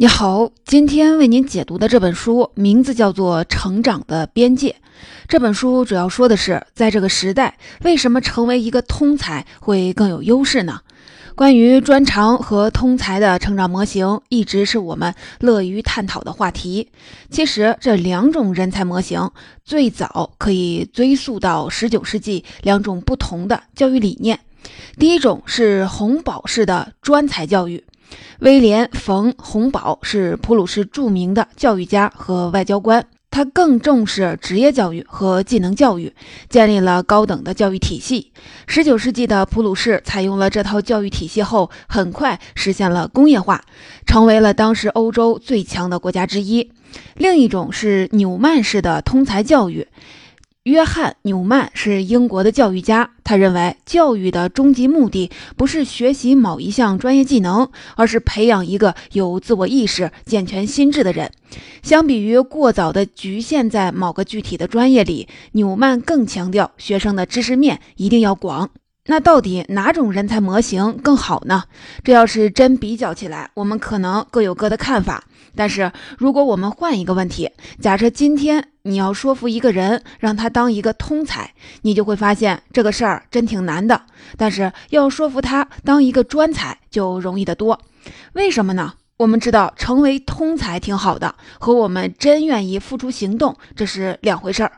你好，今天为您解读的这本书名字叫做《成长的边界》。这本书主要说的是，在这个时代，为什么成为一个通才会更有优势呢？关于专长和通才的成长模型，一直是我们乐于探讨的话题。其实，这两种人才模型最早可以追溯到19世纪两种不同的教育理念。第一种是红宝式的专才教育。威廉·冯·洪堡是普鲁士著名的教育家和外交官，他更重视职业教育和技能教育，建立了高等的教育体系。19世纪的普鲁士采用了这套教育体系后，很快实现了工业化，成为了当时欧洲最强的国家之一。另一种是纽曼式的通才教育。约翰·纽曼是英国的教育家。他认为，教育的终极目的不是学习某一项专业技能，而是培养一个有自我意识、健全心智的人。相比于过早的局限在某个具体的专业里，纽曼更强调学生的知识面一定要广。那到底哪种人才模型更好呢？这要是真比较起来，我们可能各有各的看法。但是，如果我们换一个问题，假设今天你要说服一个人让他当一个通才，你就会发现这个事儿真挺难的。但是要说服他当一个专才就容易得多。为什么呢？我们知道成为通才挺好的，和我们真愿意付出行动这是两回事儿。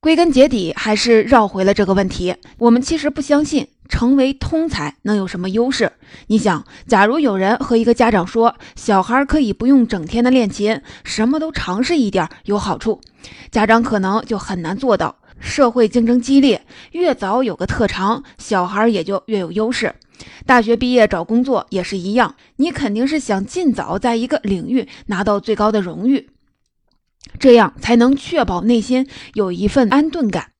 归根结底，还是绕回了这个问题。我们其实不相信成为通才能有什么优势。你想，假如有人和一个家长说，小孩可以不用整天的练琴，什么都尝试一点有好处，家长可能就很难做到。社会竞争激烈，越早有个特长，小孩也就越有优势。大学毕业找工作也是一样，你肯定是想尽早在一个领域拿到最高的荣誉。这样才能确保内心有一份安顿感。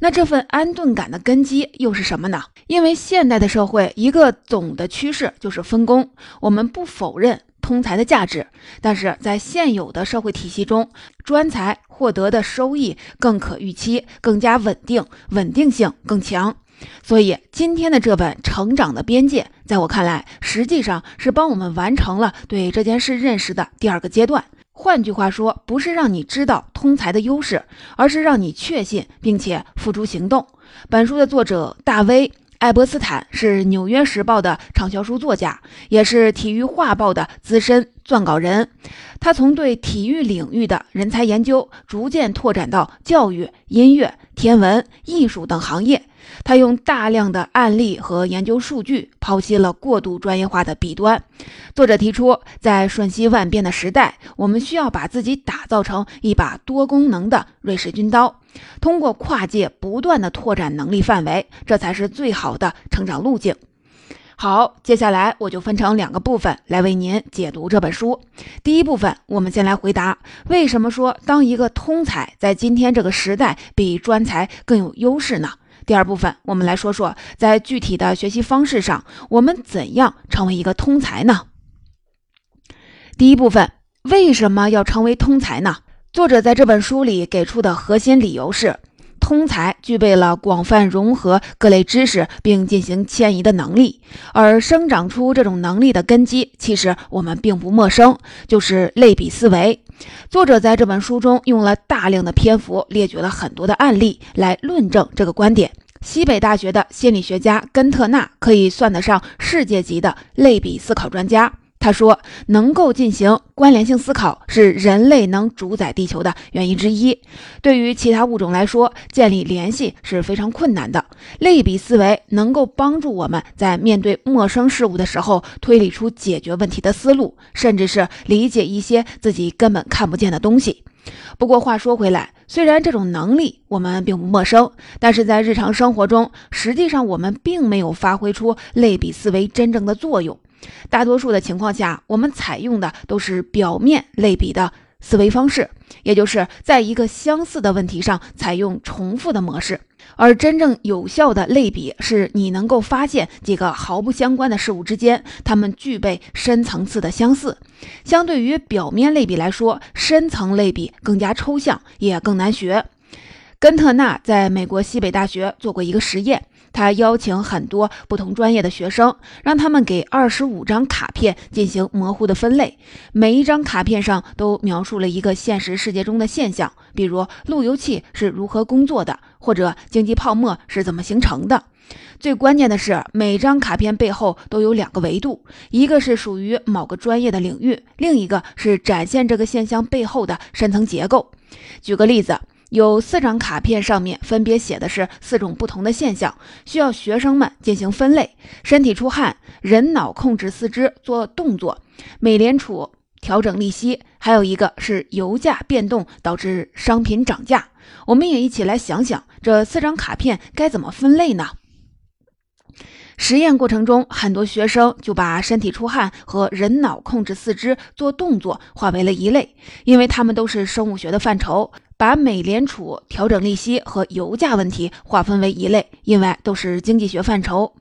那这份安顿感的根基又是什么呢？因为现代的社会一个总的趋势就是分工。我们不否认通才的价值，但是在现有的社会体系中，专才获得的收益更可预期、更加稳定，稳定性更强。所以今天的这本《成长的边界》，在我看来，实际上是帮我们完成了对这件事认识的第二个阶段。换句话说，不是让你知道通才的优势，而是让你确信并且付诸行动。本书的作者大卫·艾伯斯坦是《纽约时报》的畅销书作家，也是《体育画报》的资深撰稿人。他从对体育领域的人才研究，逐渐拓展到教育、音乐、天文、艺术等行业。他用大量的案例和研究数据剖析了过度专业化的弊端。作者提出，在瞬息万变的时代，我们需要把自己打造成一把多功能的瑞士军刀，通过跨界不断的拓展能力范围，这才是最好的成长路径。好，接下来我就分成两个部分来为您解读这本书。第一部分，我们先来回答为什么说当一个通才在今天这个时代比专才更有优势呢？第二部分，我们来说说在具体的学习方式上，我们怎样成为一个通才呢？第一部分，为什么要成为通才呢？作者在这本书里给出的核心理由是，通才具备了广泛融合各类知识并进行迁移的能力，而生长出这种能力的根基，其实我们并不陌生，就是类比思维。作者在这本书中用了大量的篇幅，列举了很多的案例来论证这个观点。西北大学的心理学家根特纳可以算得上世界级的类比思考专家。他说，能够进行关联性思考是人类能主宰地球的原因之一。对于其他物种来说，建立联系是非常困难的。类比思维能够帮助我们在面对陌生事物的时候，推理出解决问题的思路，甚至是理解一些自己根本看不见的东西。不过话说回来，虽然这种能力我们并不陌生，但是在日常生活中，实际上我们并没有发挥出类比思维真正的作用。大多数的情况下，我们采用的都是表面类比的思维方式，也就是在一个相似的问题上采用重复的模式。而真正有效的类比，是你能够发现几个毫不相关的事物之间，它们具备深层次的相似。相对于表面类比来说，深层类比更加抽象，也更难学。根特纳在美国西北大学做过一个实验。他邀请很多不同专业的学生，让他们给二十五张卡片进行模糊的分类，每一张卡片上都描述了一个现实世界中的现象，比如路由器是如何工作的，或者经济泡沫是怎么形成的。最关键的是，每张卡片背后都有两个维度，一个是属于某个专业的领域，另一个是展现这个现象背后的深层结构。举个例子。有四张卡片，上面分别写的是四种不同的现象，需要学生们进行分类：身体出汗、人脑控制四肢做动作、美联储调整利息，还有一个是油价变动导致商品涨价。我们也一起来想想，这四张卡片该怎么分类呢？实验过程中，很多学生就把身体出汗和人脑控制四肢做动作划为了一类，因为他们都是生物学的范畴。把美联储调整利息和油价问题划分为一类，因为都是经济学范畴。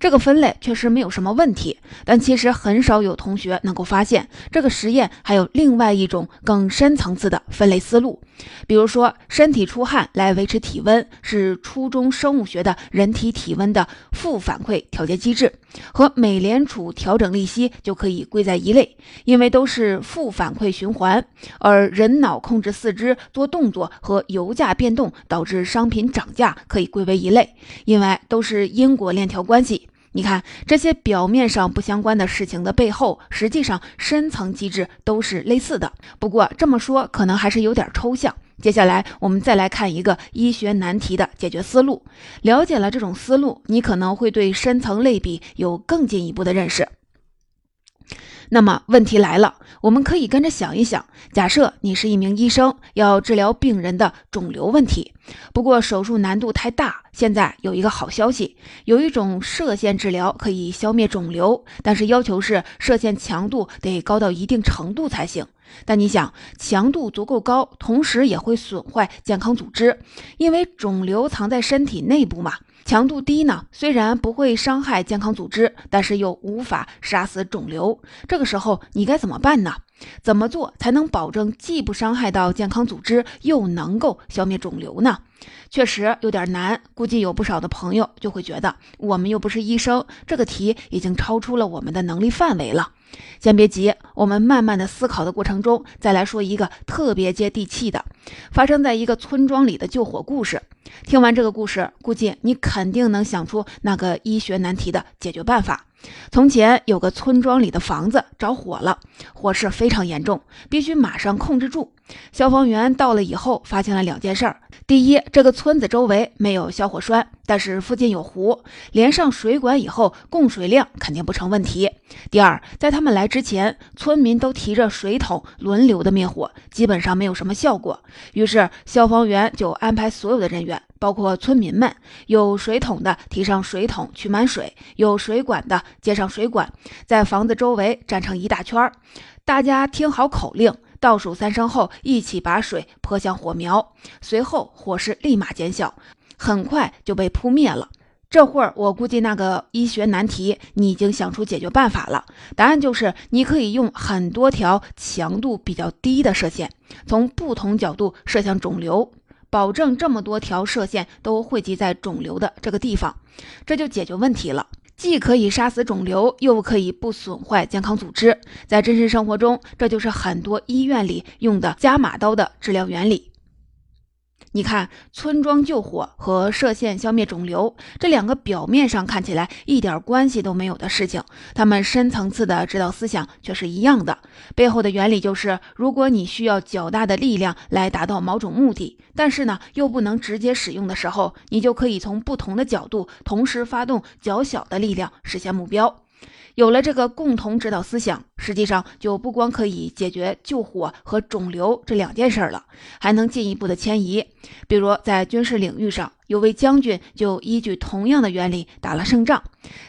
这个分类确实没有什么问题，但其实很少有同学能够发现，这个实验还有另外一种更深层次的分类思路。比如说，身体出汗来维持体温，是初中生物学的人体体温的负反馈调节机制，和美联储调整利息就可以归在一类，因为都是负反馈循环；而人脑控制四肢做动作和油价变动导致商品涨价可以归为一类，因为都是因果链条关系。你看，这些表面上不相关的事情的背后，实际上深层机制都是类似的。不过这么说可能还是有点抽象。接下来我们再来看一个医学难题的解决思路。了解了这种思路，你可能会对深层类比有更进一步的认识。那么问题来了，我们可以跟着想一想：假设你是一名医生，要治疗病人的肿瘤问题，不过手术难度太大。现在有一个好消息，有一种射线治疗可以消灭肿瘤，但是要求是射线强度得高到一定程度才行。但你想，强度足够高，同时也会损坏健康组织，因为肿瘤藏在身体内部嘛。强度低呢，虽然不会伤害健康组织，但是又无法杀死肿瘤。这个时候你该怎么办呢？怎么做才能保证既不伤害到健康组织，又能够消灭肿瘤呢？确实有点难，估计有不少的朋友就会觉得，我们又不是医生，这个题已经超出了我们的能力范围了。先别急，我们慢慢的思考的过程中，再来说一个特别接地气的，发生在一个村庄里的救火故事。听完这个故事，估计你肯定能想出那个医学难题的解决办法。从前有个村庄里的房子着火了，火势非常严重，必须马上控制住。消防员到了以后，发现了两件事儿：第一，这个村子周围没有消火栓，但是附近有湖，连上水管以后，供水量肯定不成问题；第二，在他们来之前，村民都提着水桶轮流的灭火，基本上没有什么效果。于是消防员就安排所有的人员。包括村民们，有水桶的提上水桶取满水，有水管的接上水管，在房子周围站成一大圈儿。大家听好口令，倒数三声后，一起把水泼向火苗。随后火势立马减小，很快就被扑灭了。这会儿我估计那个医学难题你已经想出解决办法了，答案就是你可以用很多条强度比较低的射线，从不同角度射向肿瘤。保证这么多条射线都汇集在肿瘤的这个地方，这就解决问题了。既可以杀死肿瘤，又可以不损坏健康组织。在真实生活中，这就是很多医院里用的加码刀的治疗原理。你看，村庄救火和射线消灭肿瘤这两个表面上看起来一点关系都没有的事情，他们深层次的指导思想却是一样的。背后的原理就是，如果你需要较大的力量来达到某种目的，但是呢又不能直接使用的时候，你就可以从不同的角度同时发动较小的力量实现目标。有了这个共同指导思想，实际上就不光可以解决救火和肿瘤这两件事了，还能进一步的迁移。比如在军事领域上，有位将军就依据同样的原理打了胜仗。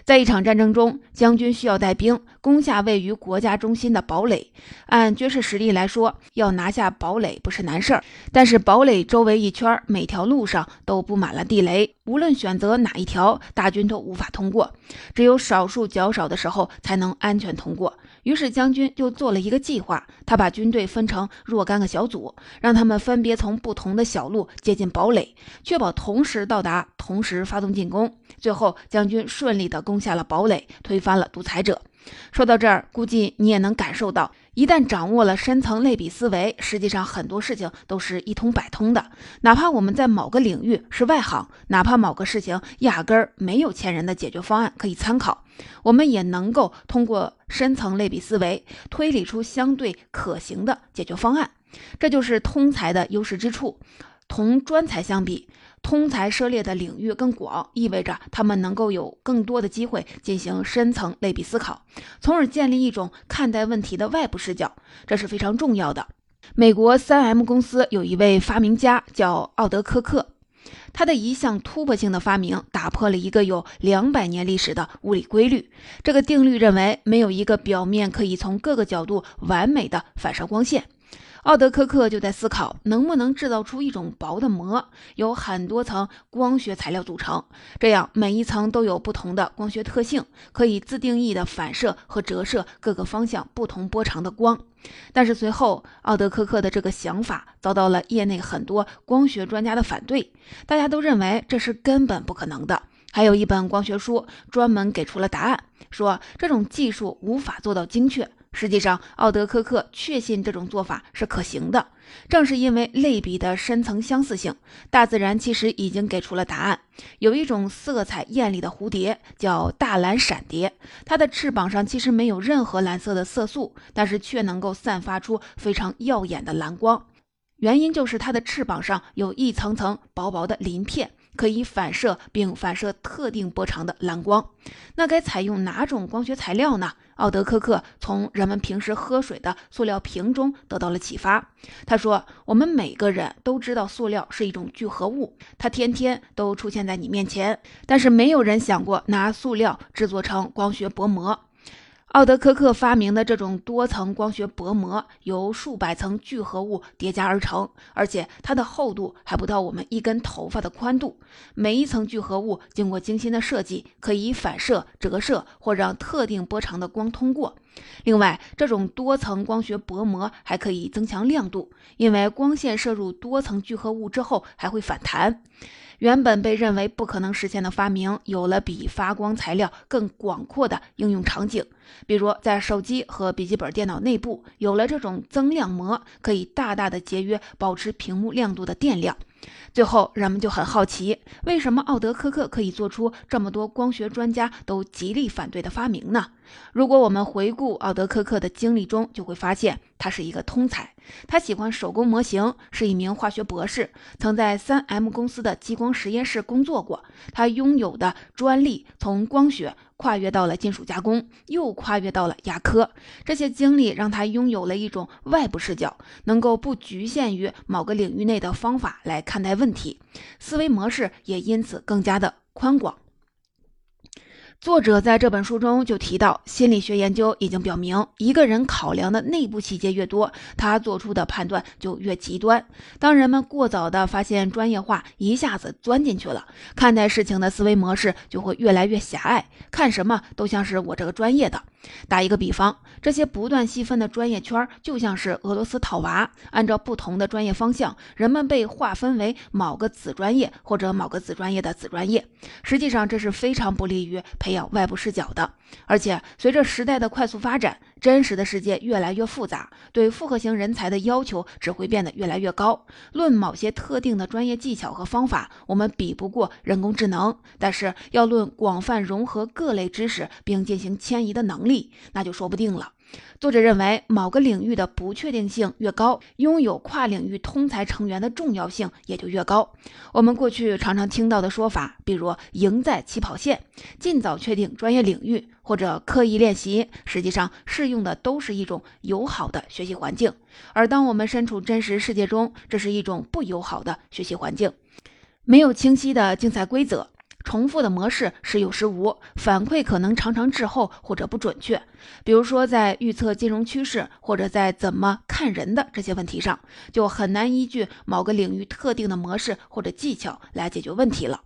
在一场战争中，将军需要带兵攻下位于国家中心的堡垒。按军事实力来说，要拿下堡垒不是难事儿。但是堡垒周围一圈每条路上都布满了地雷，无论选择哪一条，大军都无法通过。只有少数较少的时候才能安全通过。于是将军就做了一个计划，他把军队分成若干个小组，让他们分别从不同的小路接近堡垒，确保同同时到达，同时发动进攻。最后，将军顺利地攻下了堡垒，推翻了独裁者。说到这儿，估计你也能感受到，一旦掌握了深层类比思维，实际上很多事情都是一通百通的。哪怕我们在某个领域是外行，哪怕某个事情压根儿没有前人的解决方案可以参考，我们也能够通过深层类比思维推理出相对可行的解决方案。这就是通才的优势之处。同专才相比，通才涉猎的领域更广，意味着他们能够有更多的机会进行深层类比思考，从而建立一种看待问题的外部视角，这是非常重要的。美国三 M 公司有一位发明家叫奥德科克，他的一项突破性的发明打破了一个有两百年历史的物理规律。这个定律认为，没有一个表面可以从各个角度完美的反射光线。奥德科克就在思考，能不能制造出一种薄的膜，由很多层光学材料组成，这样每一层都有不同的光学特性，可以自定义的反射和折射各个方向不同波长的光。但是随后，奥德科克的这个想法遭到了业内很多光学专家的反对，大家都认为这是根本不可能的。还有一本光学书专门给出了答案，说这种技术无法做到精确。实际上，奥德科克确信这种做法是可行的。正是因为类比的深层相似性，大自然其实已经给出了答案。有一种色彩艳丽的蝴蝶叫大蓝闪蝶，它的翅膀上其实没有任何蓝色的色素，但是却能够散发出非常耀眼的蓝光。原因就是它的翅膀上有一层层薄薄的鳞片。可以反射并反射特定波长的蓝光，那该采用哪种光学材料呢？奥德科克从人们平时喝水的塑料瓶中得到了启发。他说：“我们每个人都知道塑料是一种聚合物，它天天都出现在你面前，但是没有人想过拿塑料制作成光学薄膜。”奥德科克发明的这种多层光学薄膜由数百层聚合物叠加而成，而且它的厚度还不到我们一根头发的宽度。每一层聚合物经过精心的设计，可以反射、折射或让特定波长的光通过。另外，这种多层光学薄膜还可以增强亮度，因为光线射入多层聚合物之后还会反弹。原本被认为不可能实现的发明，有了比发光材料更广阔的应用场景。比如，在手机和笔记本电脑内部，有了这种增亮膜，可以大大的节约保持屏幕亮度的电量。最后，人们就很好奇，为什么奥德科克可以做出这么多光学专家都极力反对的发明呢？如果我们回顾奥德科克的经历中，就会发现他是一个通才。他喜欢手工模型，是一名化学博士，曾在三 M 公司的激光实验室工作过。他拥有的专利从光学跨越到了金属加工，又跨越到了牙科。这些经历让他拥有了一种外部视角，能够不局限于某个领域内的方法来看待问题，思维模式也因此更加的宽广。作者在这本书中就提到，心理学研究已经表明，一个人考量的内部细节越多，他做出的判断就越极端。当人们过早的发现专业化，一下子钻进去了，看待事情的思维模式就会越来越狭隘，看什么都像是我这个专业的。打一个比方，这些不断细分的专业圈就像是俄罗斯套娃，按照不同的专业方向，人们被划分为某个子专业或者某个子专业的子专业。实际上，这是非常不利于培养外部视角的。而且，随着时代的快速发展，真实的世界越来越复杂，对复合型人才的要求只会变得越来越高。论某些特定的专业技巧和方法，我们比不过人工智能，但是要论广泛融合各类知识并进行迁移的能力。那就说不定了。作者认为，某个领域的不确定性越高，拥有跨领域通才成员的重要性也就越高。我们过去常常听到的说法，比如“赢在起跑线”、“尽早确定专业领域”或者“刻意练习”，实际上适用的都是一种友好的学习环境。而当我们身处真实世界中，这是一种不友好的学习环境，没有清晰的竞赛规则。重复的模式时有时无，反馈可能常常滞后或者不准确。比如说，在预测金融趋势或者在怎么看人的这些问题上，就很难依据某个领域特定的模式或者技巧来解决问题了。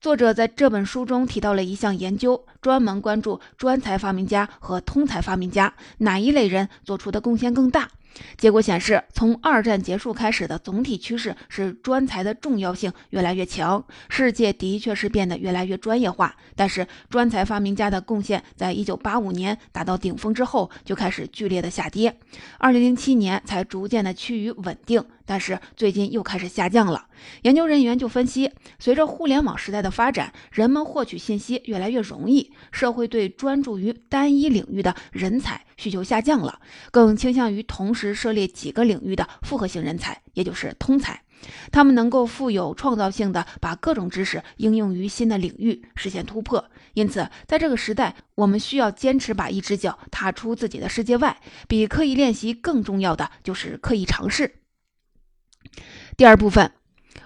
作者在这本书中提到了一项研究，专门关注专才发明家和通才发明家哪一类人做出的贡献更大。结果显示，从二战结束开始的总体趋势是专才的重要性越来越强，世界的确是变得越来越专业化。但是，专才发明家的贡献在一九八五年达到顶峰之后就开始剧烈的下跌，二零零七年才逐渐的趋于稳定。但是最近又开始下降了。研究人员就分析，随着互联网时代的发展，人们获取信息越来越容易，社会对专注于单一领域的人才需求下降了，更倾向于同时涉猎几个领域的复合型人才，也就是通才。他们能够富有创造性的把各种知识应用于新的领域，实现突破。因此，在这个时代，我们需要坚持把一只脚踏出自己的世界外。比刻意练习更重要的就是刻意尝试。第二部分，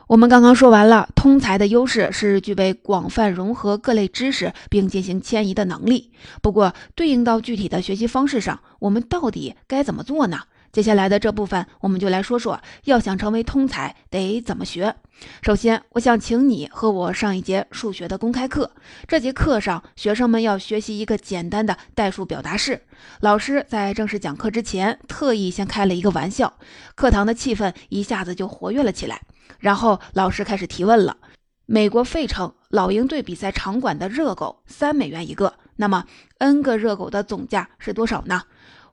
我们刚刚说完了，通才的优势是具备广泛融合各类知识并进行迁移的能力。不过，对应到具体的学习方式上，我们到底该怎么做呢？接下来的这部分，我们就来说说，要想成为通才得怎么学。首先，我想请你和我上一节数学的公开课。这节课上，学生们要学习一个简单的代数表达式。老师在正式讲课之前，特意先开了一个玩笑，课堂的气氛一下子就活跃了起来。然后，老师开始提问了：美国费城老鹰队比赛场馆的热狗三美元一个，那么 n 个热狗的总价是多少呢？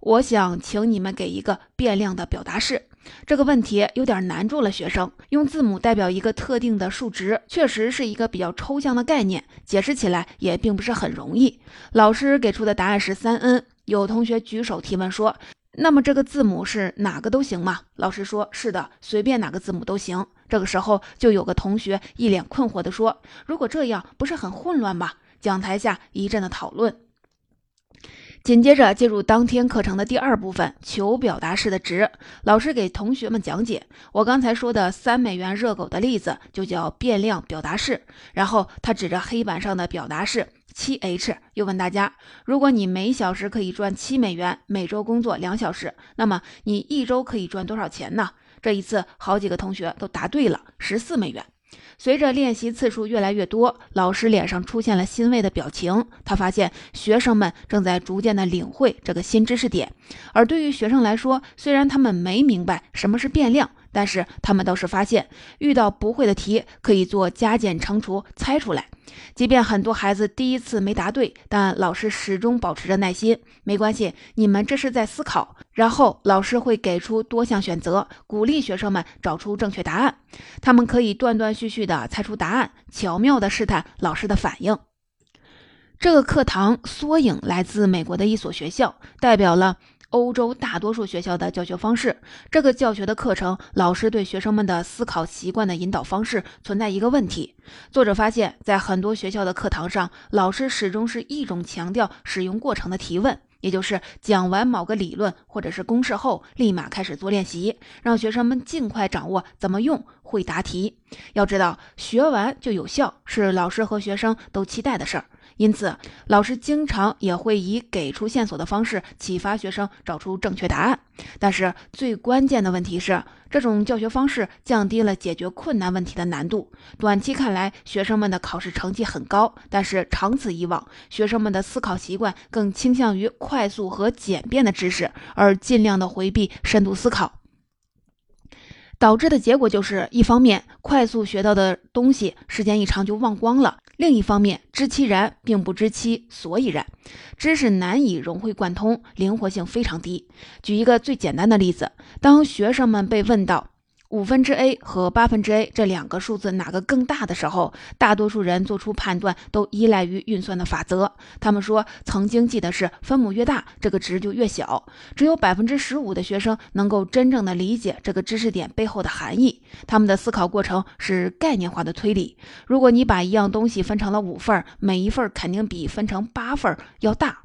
我想请你们给一个变量的表达式。这个问题有点难住了学生。用字母代表一个特定的数值，确实是一个比较抽象的概念，解释起来也并不是很容易。老师给出的答案是三 n。有同学举手提问说：“那么这个字母是哪个都行吗？”老师说：“是的，随便哪个字母都行。”这个时候就有个同学一脸困惑地说：“如果这样，不是很混乱吗？”讲台下一阵的讨论。紧接着进入当天课程的第二部分，求表达式的值。老师给同学们讲解我刚才说的三美元热狗的例子，就叫变量表达式。然后他指着黑板上的表达式七 h，又问大家：如果你每小时可以赚七美元，每周工作两小时，那么你一周可以赚多少钱呢？这一次好几个同学都答对了，十四美元。随着练习次数越来越多，老师脸上出现了欣慰的表情。他发现学生们正在逐渐的领会这个新知识点。而对于学生来说，虽然他们没明白什么是变量，但是他们倒是发现，遇到不会的题可以做加减乘除猜出来。即便很多孩子第一次没答对，但老师始终保持着耐心。没关系，你们这是在思考。然后老师会给出多项选择，鼓励学生们找出正确答案。他们可以断断续续地猜出答案，巧妙地试探老师的反应。这个课堂缩影来自美国的一所学校，代表了。欧洲大多数学校的教学方式，这个教学的课程，老师对学生们的思考习惯的引导方式存在一个问题。作者发现，在很多学校的课堂上，老师始终是一种强调使用过程的提问，也就是讲完某个理论或者是公式后，立马开始做练习，让学生们尽快掌握怎么用，会答题。要知道，学完就有效，是老师和学生都期待的事儿。因此，老师经常也会以给出线索的方式启发学生找出正确答案。但是，最关键的问题是，这种教学方式降低了解决困难问题的难度。短期看来，学生们的考试成绩很高，但是长此以往，学生们的思考习惯更倾向于快速和简便的知识，而尽量的回避深度思考。导致的结果就是，一方面快速学到的东西时间一长就忘光了；另一方面，知其然并不知其所以然，知识难以融会贯通，灵活性非常低。举一个最简单的例子，当学生们被问到。五分之 a 和八分之 a 这两个数字哪个更大的时候，大多数人做出判断都依赖于运算的法则。他们说曾经记得是分母越大，这个值就越小。只有百分之十五的学生能够真正的理解这个知识点背后的含义。他们的思考过程是概念化的推理。如果你把一样东西分成了五份，每一份肯定比分成八份要大。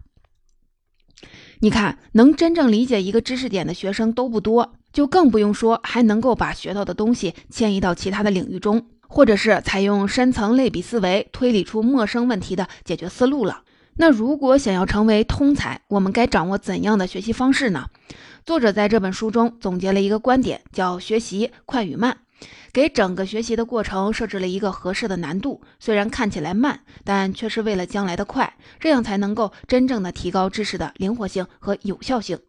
你看，能真正理解一个知识点的学生都不多，就更不用说还能够把学到的东西迁移到其他的领域中，或者是采用深层类比思维推理出陌生问题的解决思路了。那如果想要成为通才，我们该掌握怎样的学习方式呢？作者在这本书中总结了一个观点，叫“学习快与慢”。给整个学习的过程设置了一个合适的难度，虽然看起来慢，但却是为了将来的快，这样才能够真正的提高知识的灵活性和有效性。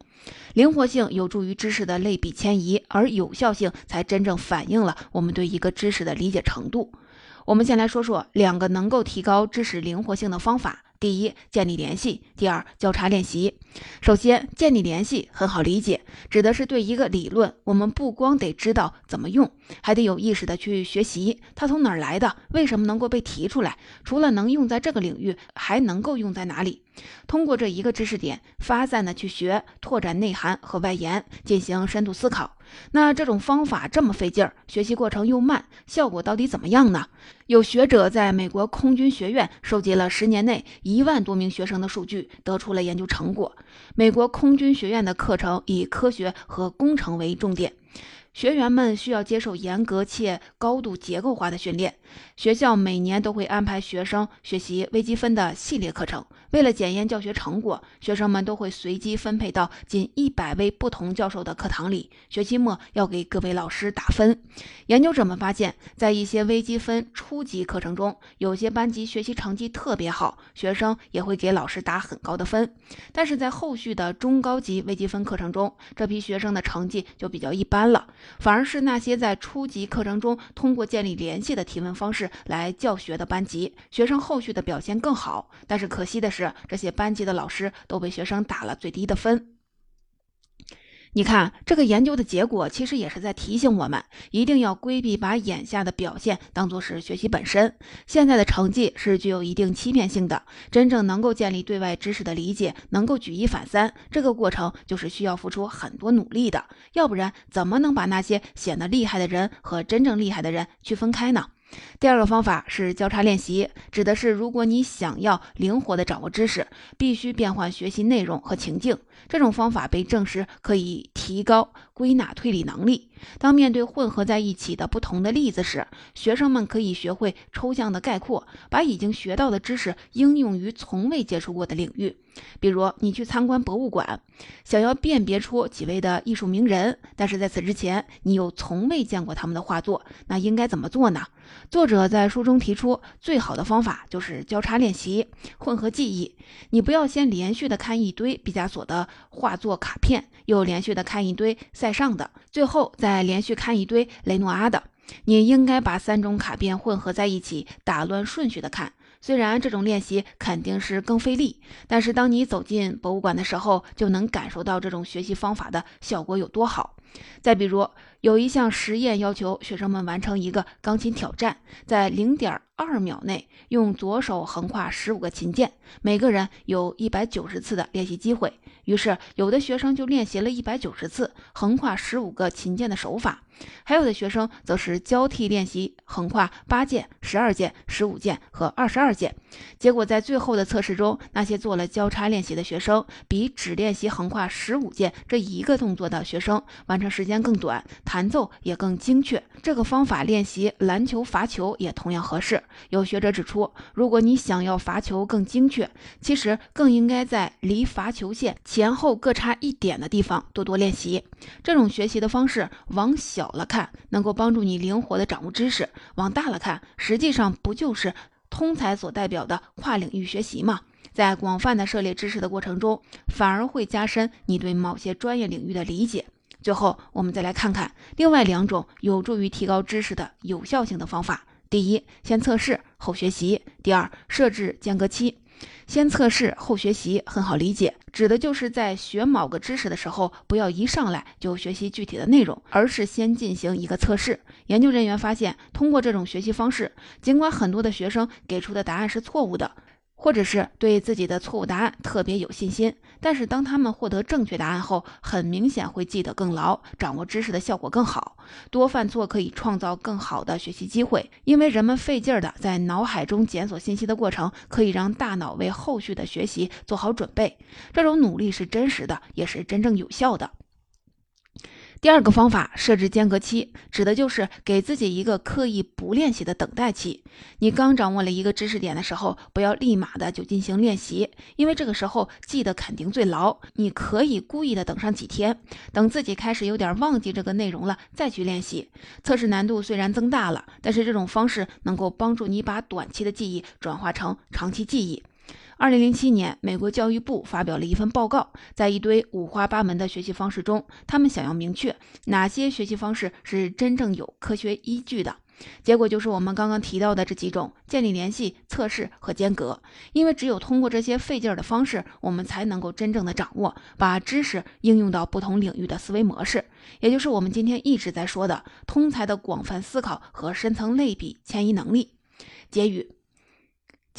灵活性有助于知识的类比迁移，而有效性才真正反映了我们对一个知识的理解程度。我们先来说说两个能够提高知识灵活性的方法。第一，建立联系；第二，交叉练习。首先，建立联系很好理解，指的是对一个理论，我们不光得知道怎么用，还得有意识的去学习它从哪儿来的，为什么能够被提出来，除了能用在这个领域，还能够用在哪里？通过这一个知识点，发散的去学，拓展内涵和外延，进行深度思考。那这种方法这么费劲儿，学习过程又慢，效果到底怎么样呢？有学者在美国空军学院收集了十年内一万多名学生的数据，得出了研究成果。美国空军学院的课程以科学和工程为重点。学员们需要接受严格且高度结构化的训练。学校每年都会安排学生学习微积分的系列课程。为了检验教学成果，学生们都会随机分配到近一百位不同教授的课堂里。学期末要给各位老师打分。研究者们发现，在一些微积分初级课程中，有些班级学习成绩特别好，学生也会给老师打很高的分。但是在后续的中高级微积分课程中，这批学生的成绩就比较一般了。反而是那些在初级课程中通过建立联系的提问方式来教学的班级，学生后续的表现更好。但是可惜的是，这些班级的老师都被学生打了最低的分。你看，这个研究的结果其实也是在提醒我们，一定要规避把眼下的表现当作是学习本身。现在的成绩是具有一定欺骗性的，真正能够建立对外知识的理解，能够举一反三，这个过程就是需要付出很多努力的。要不然，怎么能把那些显得厉害的人和真正厉害的人区分开呢？第二个方法是交叉练习，指的是如果你想要灵活地掌握知识，必须变换学习内容和情境。这种方法被证实可以提高归纳推理能力。当面对混合在一起的不同的例子时，学生们可以学会抽象的概括，把已经学到的知识应用于从未接触过的领域。比如，你去参观博物馆，想要辨别出几位的艺术名人，但是在此之前你又从未见过他们的画作，那应该怎么做呢？作者在书中提出，最好的方法就是交叉练习、混合记忆。你不要先连续的看一堆毕加索的画作卡片，又连续的看一堆塞尚的，最后再再连续看一堆雷诺阿的。你应该把三种卡片混合在一起，打乱顺序的看。虽然这种练习肯定是更费力，但是当你走进博物馆的时候，就能感受到这种学习方法的效果有多好。再比如，有一项实验要求学生们完成一个钢琴挑战，在零点二秒内用左手横跨十五个琴键，每个人有一百九十次的练习机会。于是，有的学生就练习了一百九十次横跨十五个琴键的手法，还有的学生则是交替练习横跨八键、十二键、十五键和二十二键。结果，在最后的测试中，那些做了交叉练习的学生，比只练习横跨十五键这一个动作的学生完成时间更短。弹奏也更精确，这个方法练习篮球罚球也同样合适。有学者指出，如果你想要罚球更精确，其实更应该在离罚球线前后各差一点的地方多多练习。这种学习的方式，往小了看能够帮助你灵活地掌握知识；往大了看，实际上不就是通才所代表的跨领域学习吗？在广泛的涉猎知识的过程中，反而会加深你对某些专业领域的理解。最后，我们再来看看另外两种有助于提高知识的有效性的方法。第一，先测试后学习；第二，设置间隔期。先测试后学习很好理解，指的就是在学某个知识的时候，不要一上来就学习具体的内容，而是先进行一个测试。研究人员发现，通过这种学习方式，尽管很多的学生给出的答案是错误的。或者是对自己的错误答案特别有信心，但是当他们获得正确答案后，很明显会记得更牢，掌握知识的效果更好。多犯错可以创造更好的学习机会，因为人们费劲儿的在脑海中检索信息的过程，可以让大脑为后续的学习做好准备。这种努力是真实的，也是真正有效的。第二个方法，设置间隔期，指的就是给自己一个刻意不练习的等待期。你刚掌握了一个知识点的时候，不要立马的就进行练习，因为这个时候记得肯定最牢。你可以故意的等上几天，等自己开始有点忘记这个内容了再去练习。测试难度虽然增大了，但是这种方式能够帮助你把短期的记忆转化成长期记忆。二零零七年，美国教育部发表了一份报告，在一堆五花八门的学习方式中，他们想要明确哪些学习方式是真正有科学依据的。结果就是我们刚刚提到的这几种：建立联系、测试和间隔。因为只有通过这些费劲儿的方式，我们才能够真正的掌握把知识应用到不同领域的思维模式，也就是我们今天一直在说的通才的广泛思考和深层类比迁移能力。结语。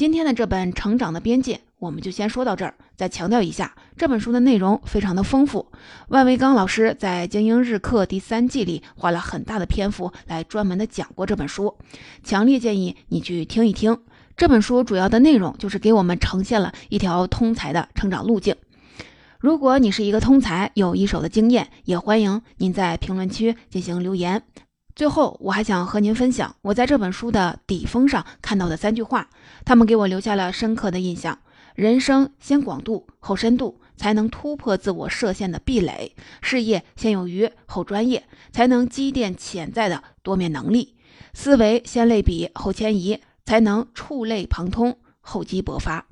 今天的这本《成长的边界》，我们就先说到这儿。再强调一下，这本书的内容非常的丰富。万维刚老师在《精英日课》第三季里花了很大的篇幅来专门的讲过这本书，强烈建议你去听一听。这本书主要的内容就是给我们呈现了一条通才的成长路径。如果你是一个通才，有一手的经验，也欢迎您在评论区进行留言。最后，我还想和您分享我在这本书的底封上看到的三句话，他们给我留下了深刻的印象。人生先广度后深度，才能突破自我设限的壁垒；事业先有余后专业，才能积淀潜在的多面能力；思维先类比后迁移，才能触类旁通厚积薄发。